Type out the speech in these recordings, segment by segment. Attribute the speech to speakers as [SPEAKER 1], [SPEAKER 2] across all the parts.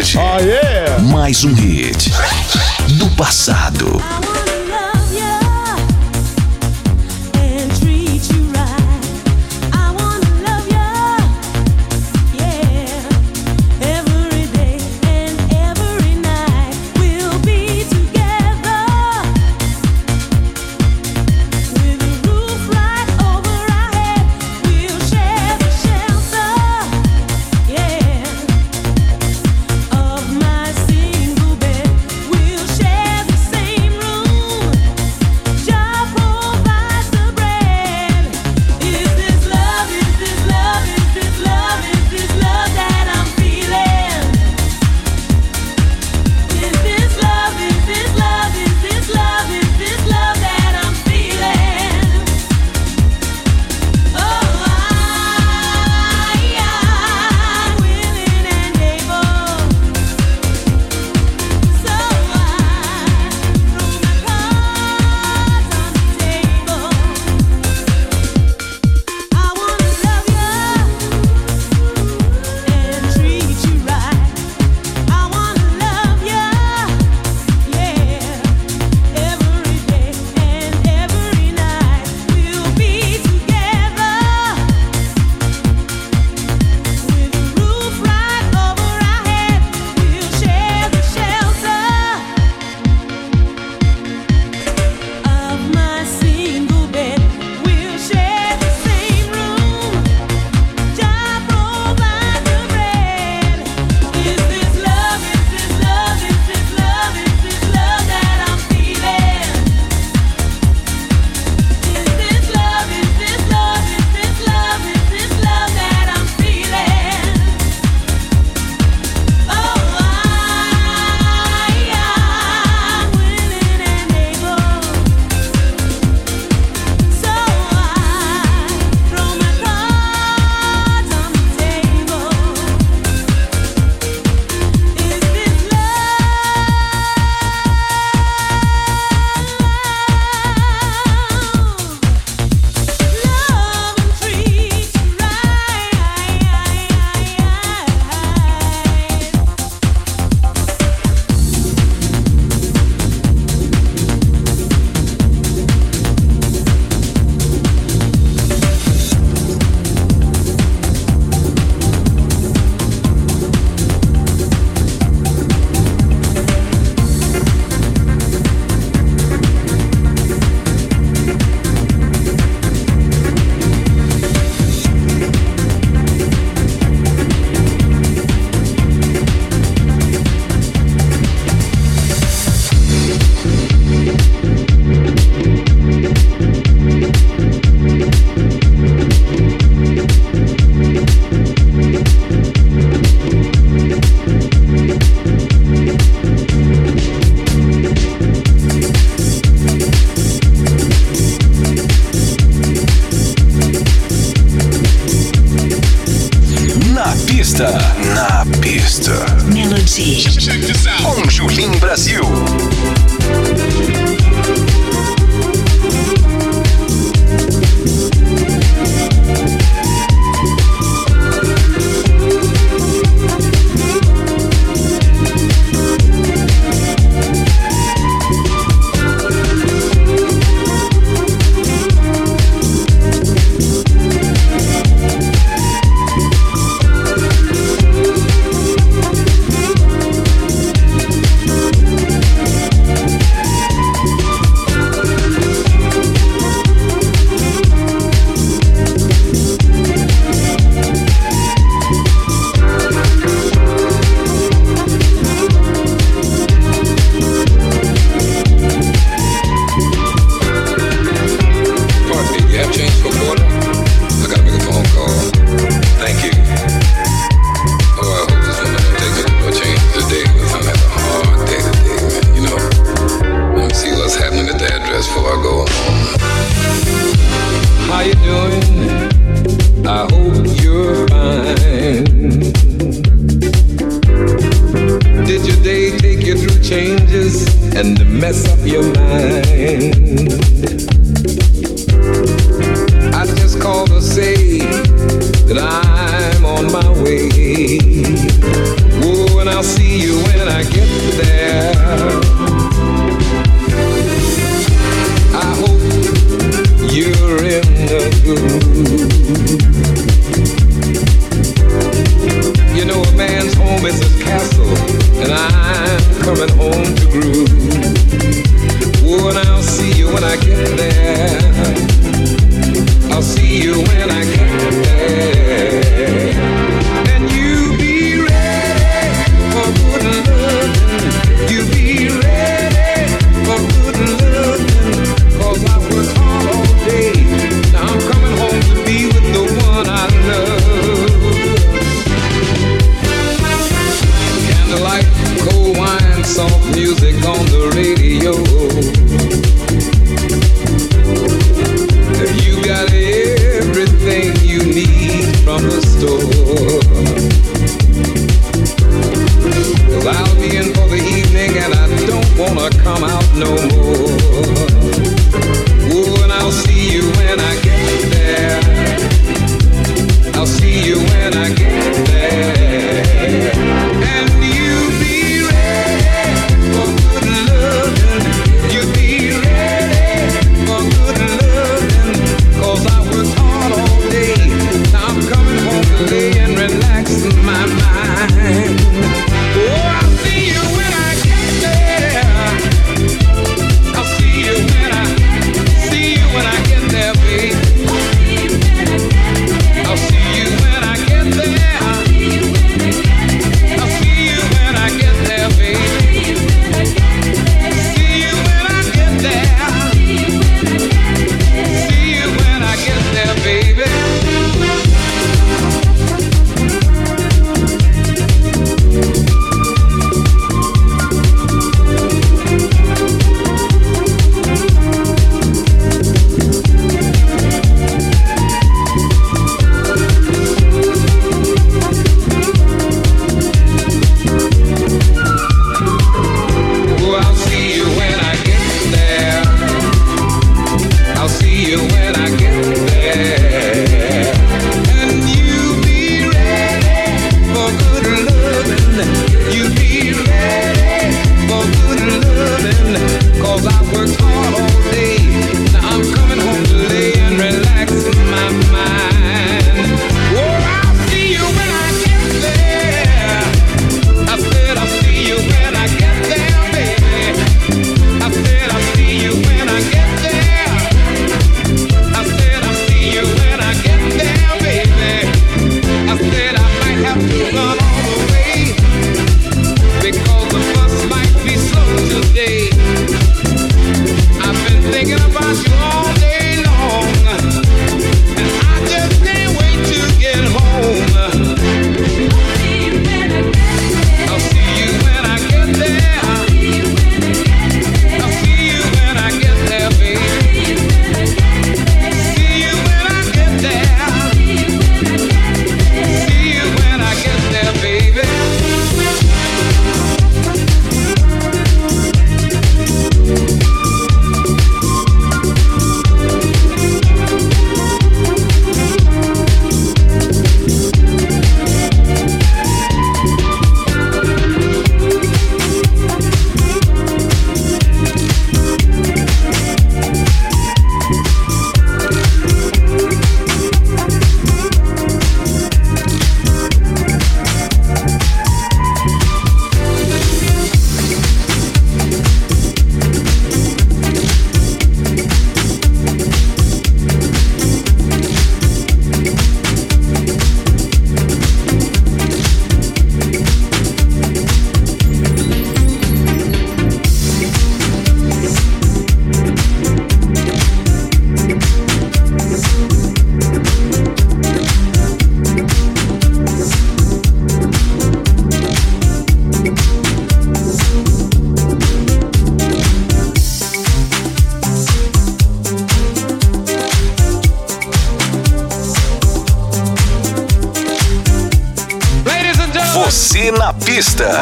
[SPEAKER 1] Melody.
[SPEAKER 2] Oh, yeah.
[SPEAKER 3] Mais um hit
[SPEAKER 4] coming home.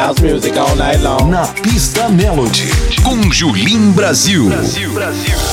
[SPEAKER 2] house music all night long.
[SPEAKER 3] Na pista Melody, com Julim Brasil.
[SPEAKER 5] Brasil. Brasil.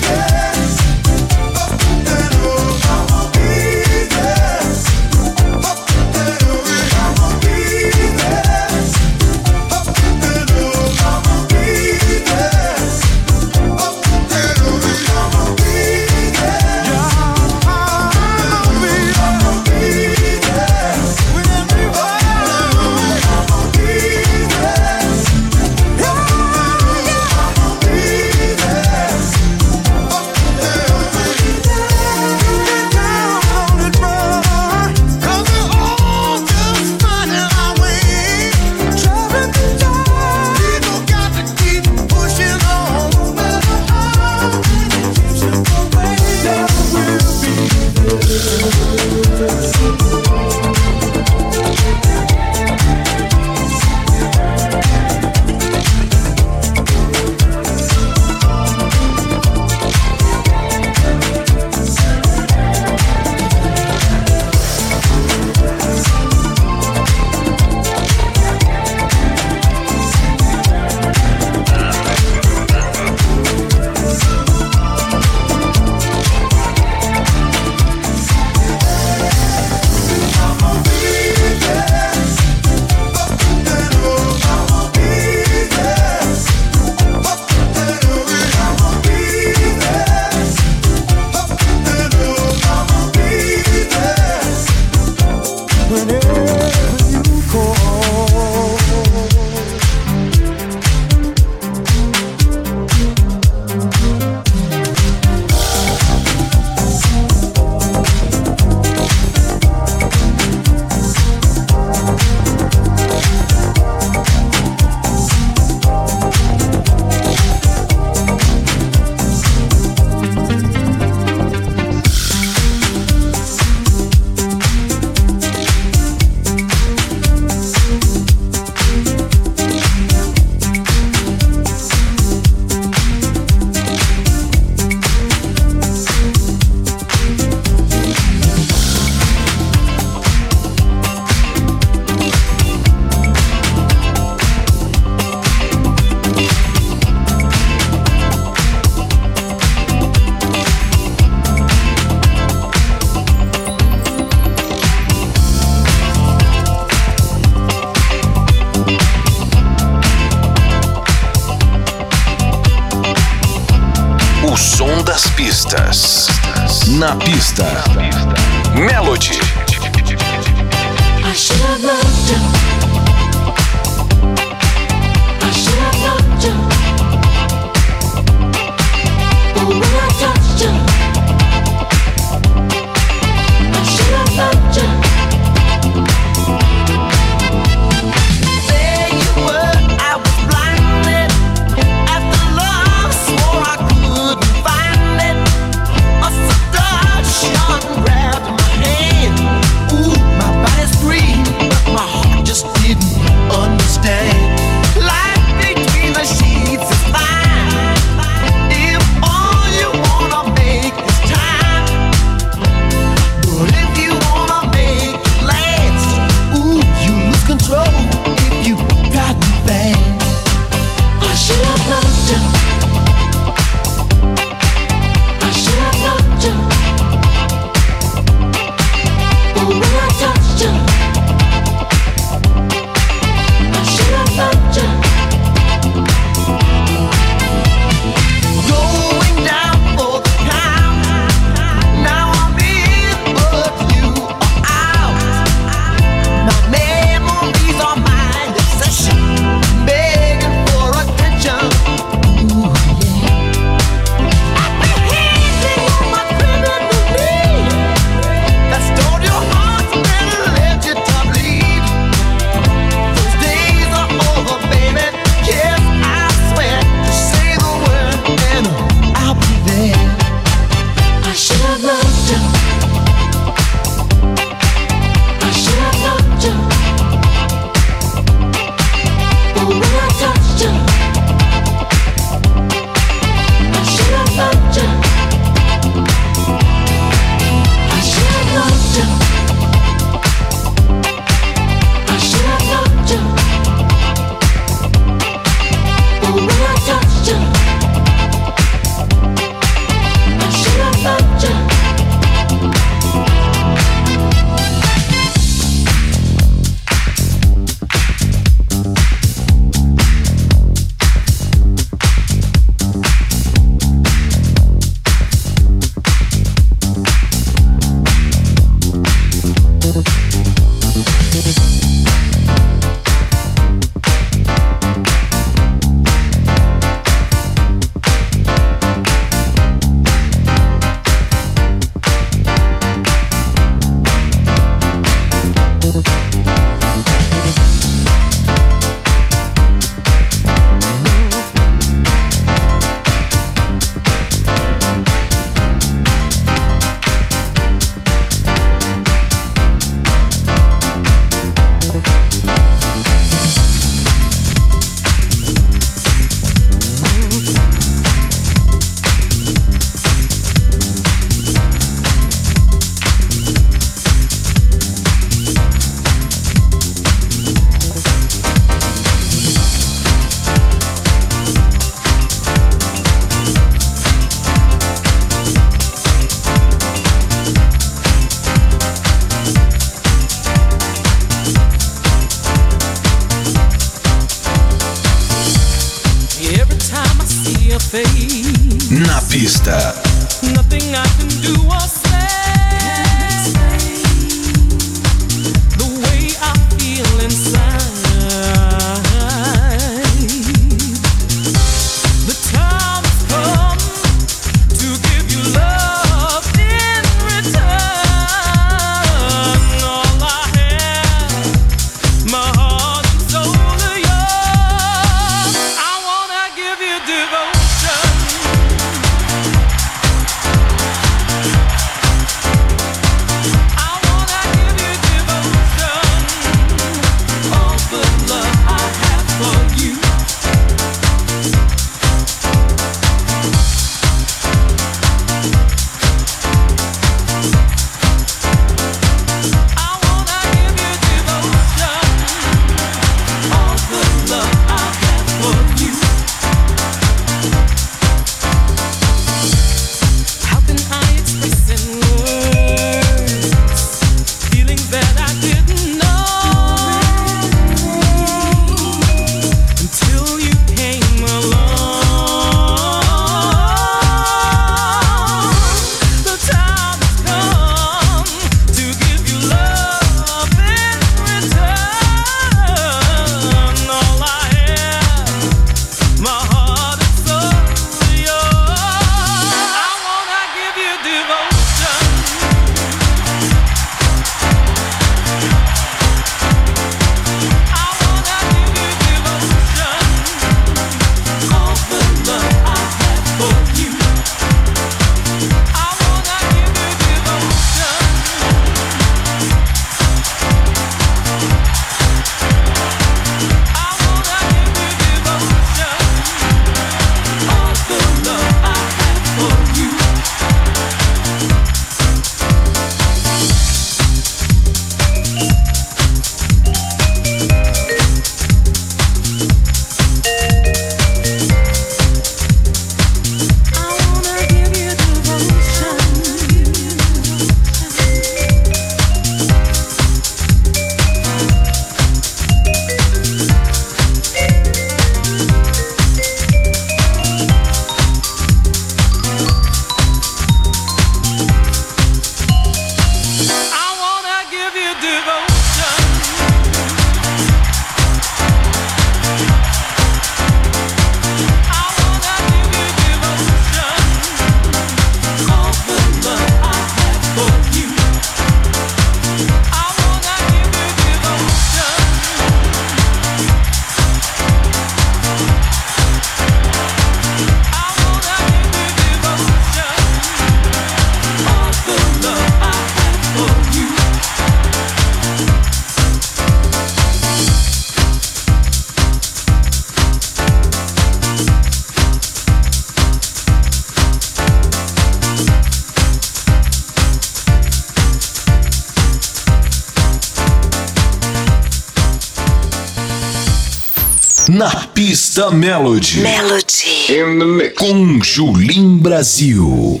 [SPEAKER 5] The
[SPEAKER 6] Melody.
[SPEAKER 7] Melody.
[SPEAKER 8] In the mix.
[SPEAKER 6] Com Julim Brasil.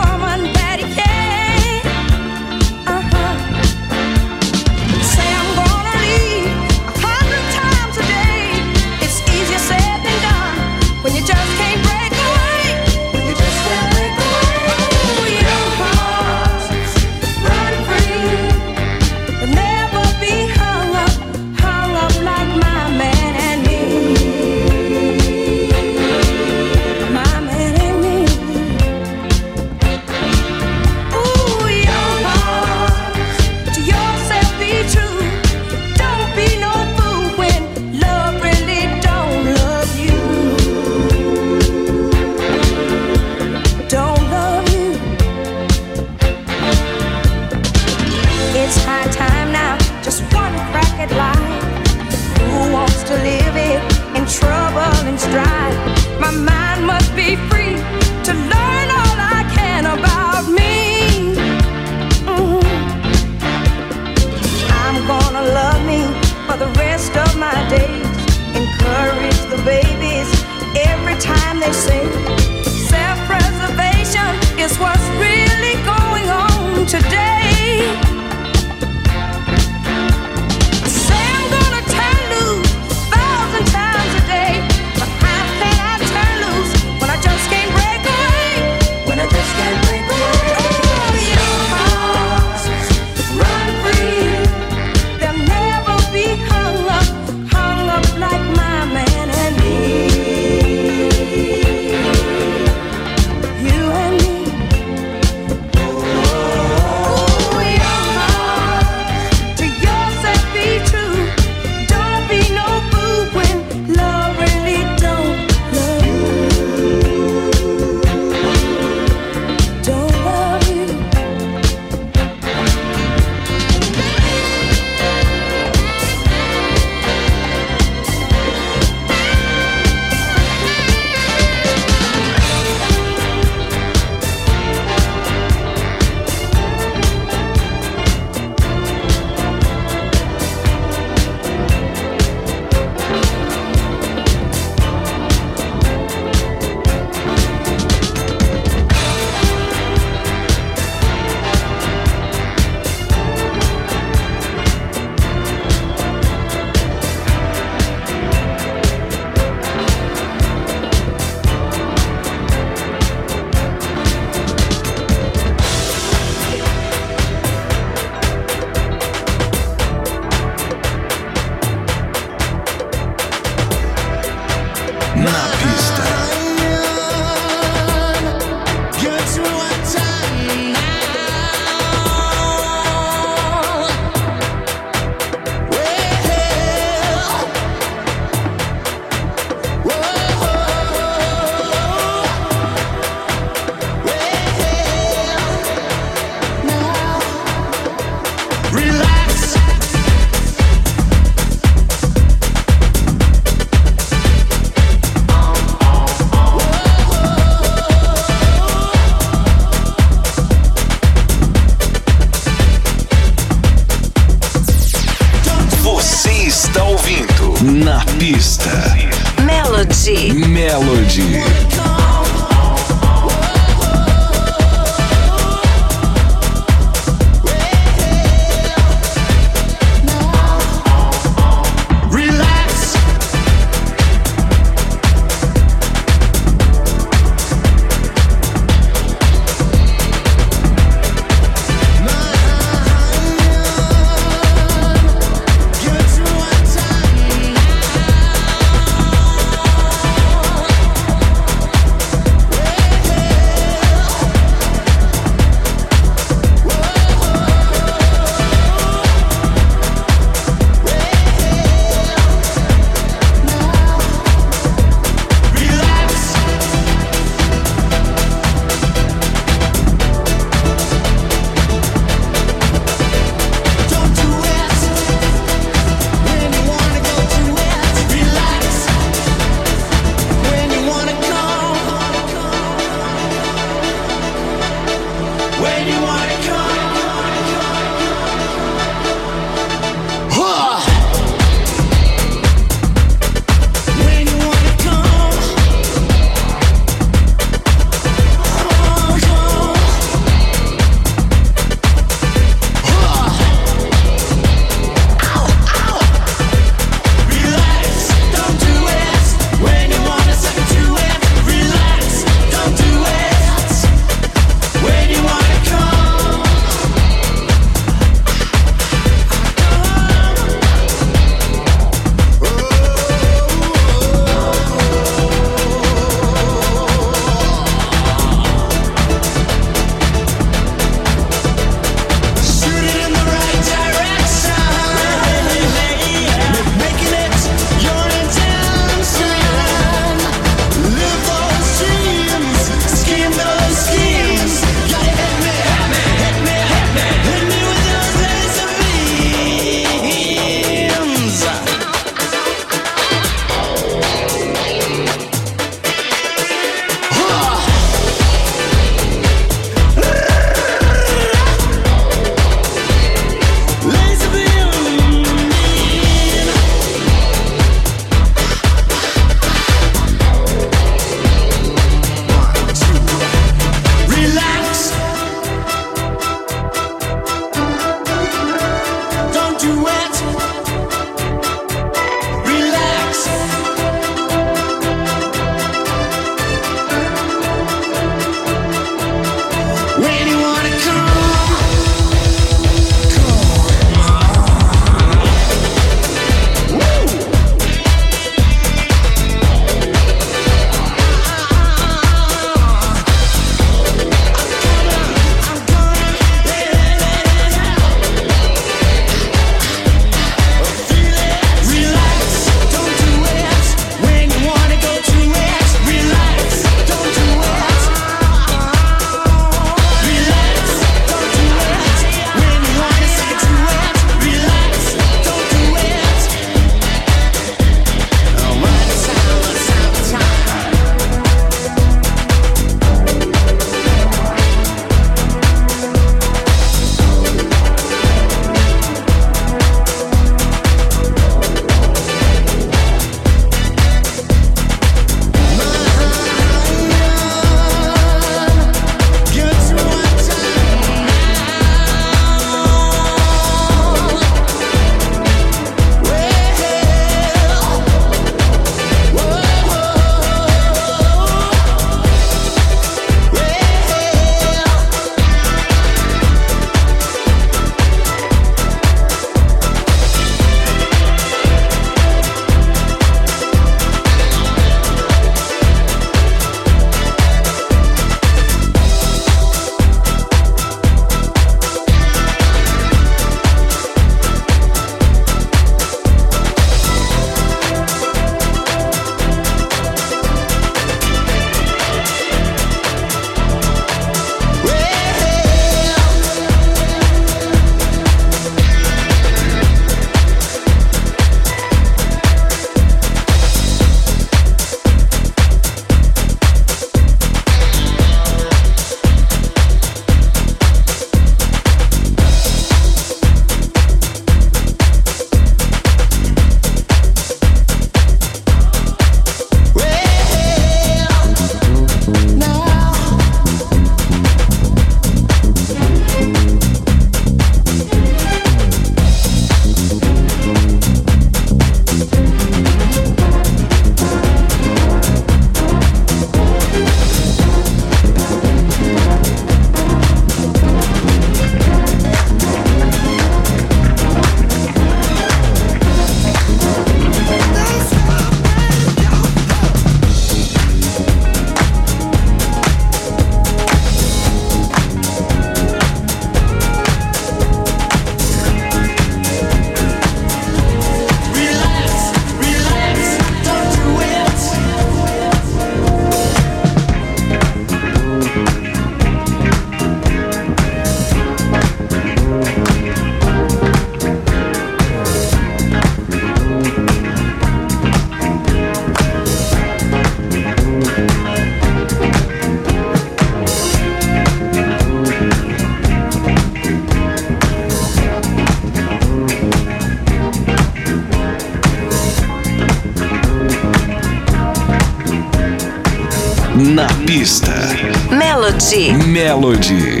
[SPEAKER 9] Melody.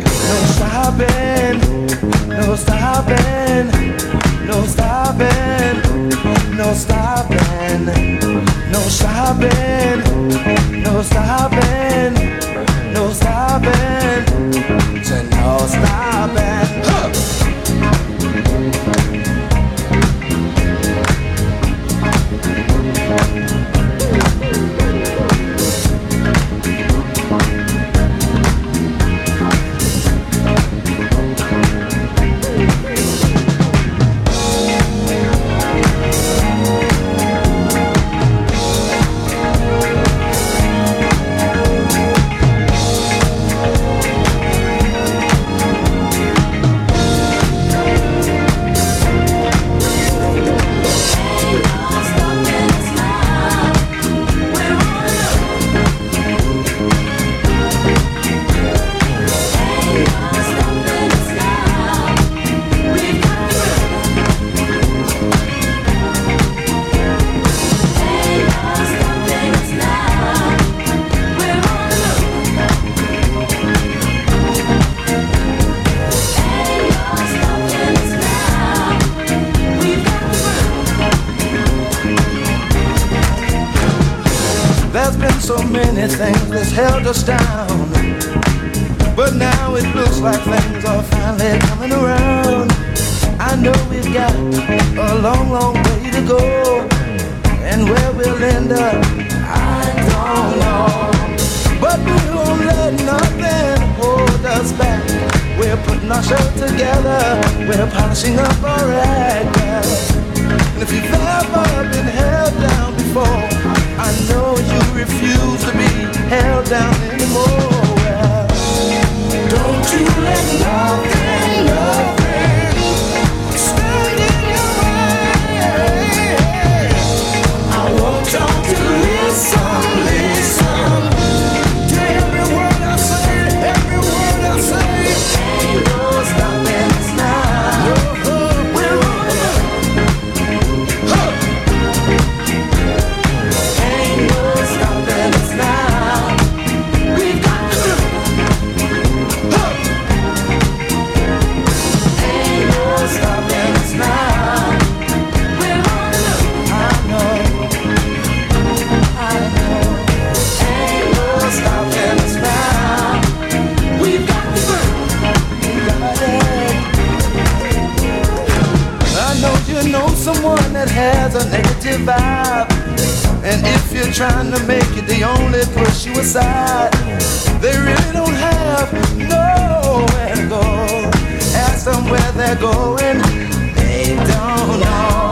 [SPEAKER 10] Held us down. But now it looks like things are finally coming around. I know we've got a long, long way to go. And where we'll end up, I don't know. But we won't let nothing hold us back. We're putting our show together. We're polishing up our act. If you've ever been held down before, I know you refuse to be held down anymore. Don't you let nothing, nothing stand in your way. I y'all to has a negative vibe. And if you're trying to make it, they only push you aside. They really don't have nowhere to go. Ask them where they're going, they don't know.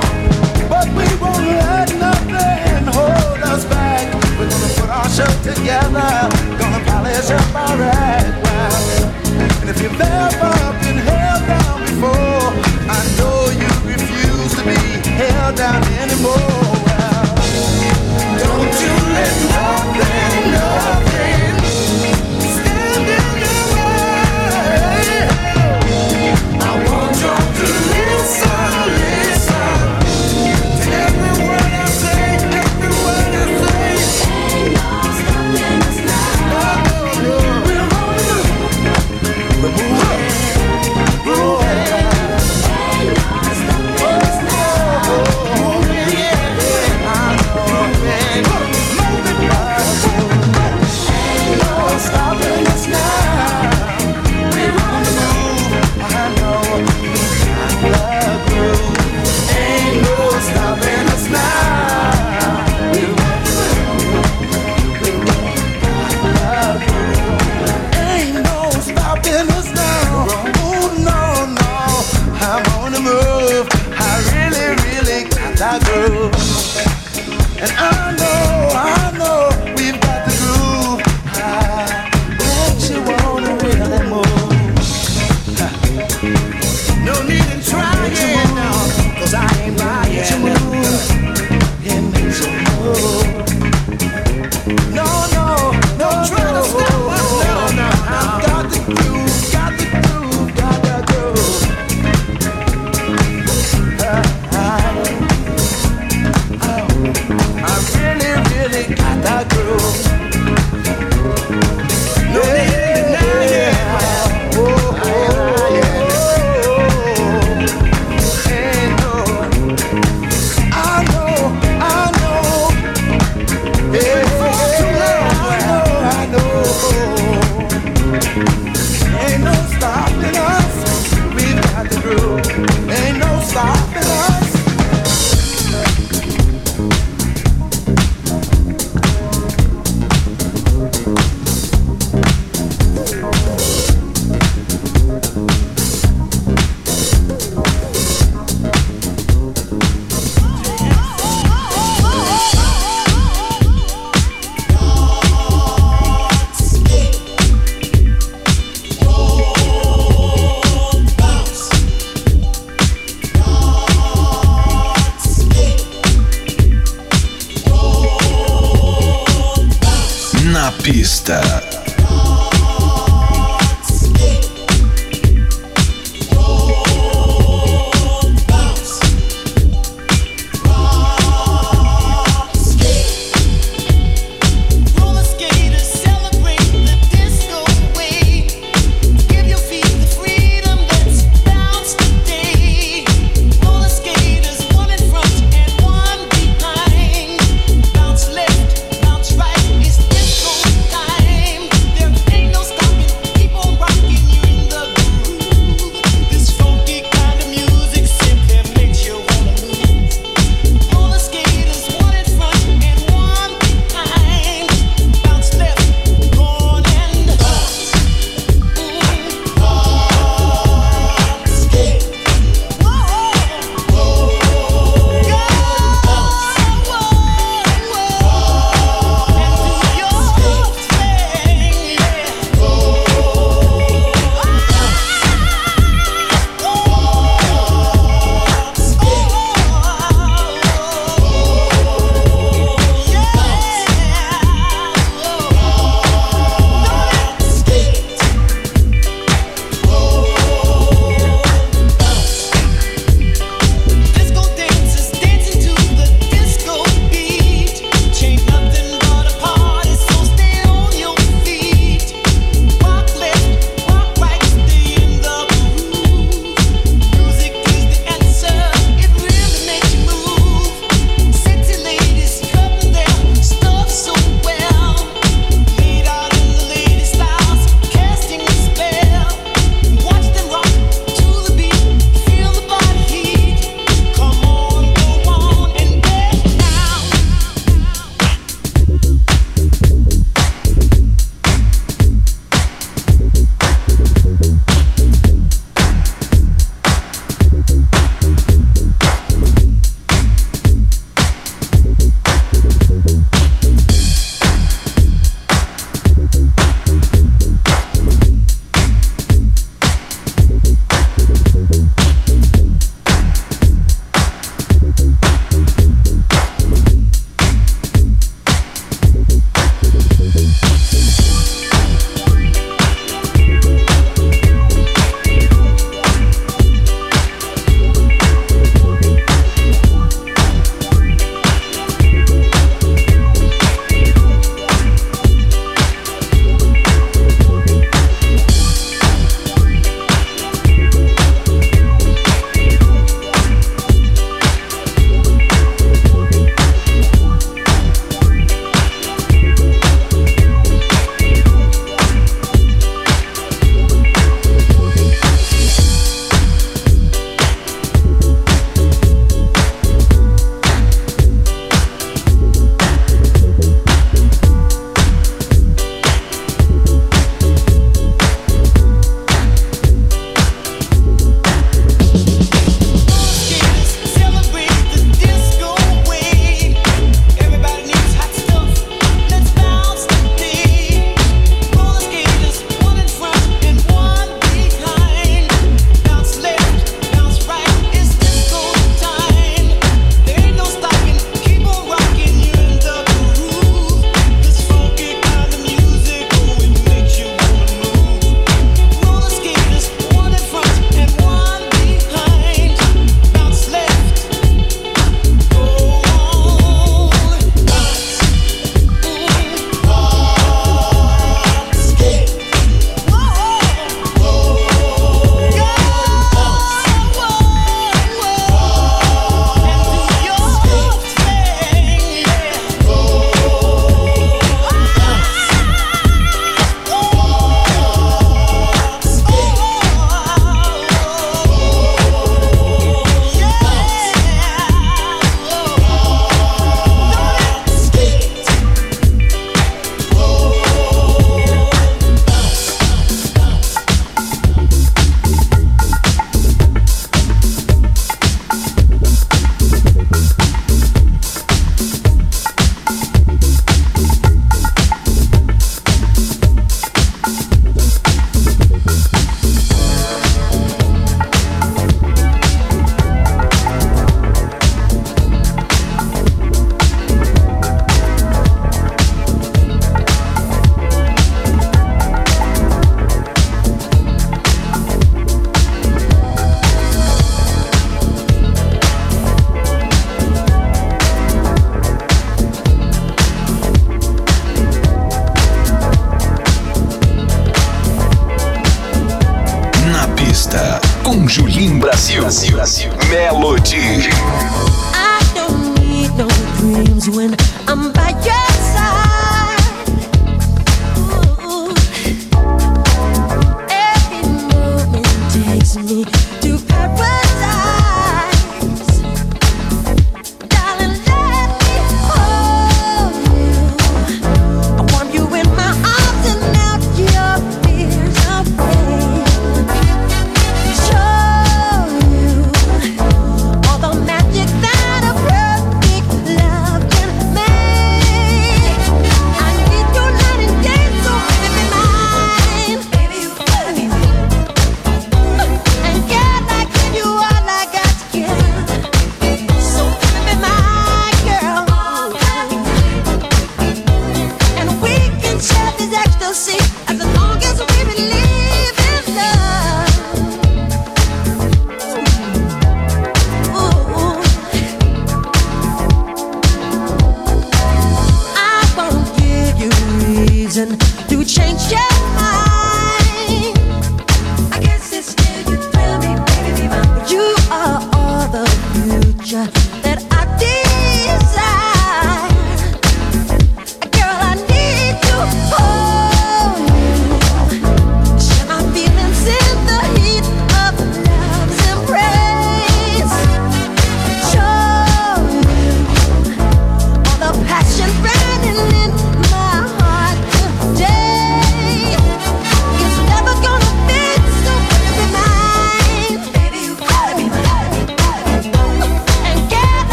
[SPEAKER 3] Julim Brasil. Brasil, Brasil. Melody.
[SPEAKER 11] I don't need no dreams when I'm by you.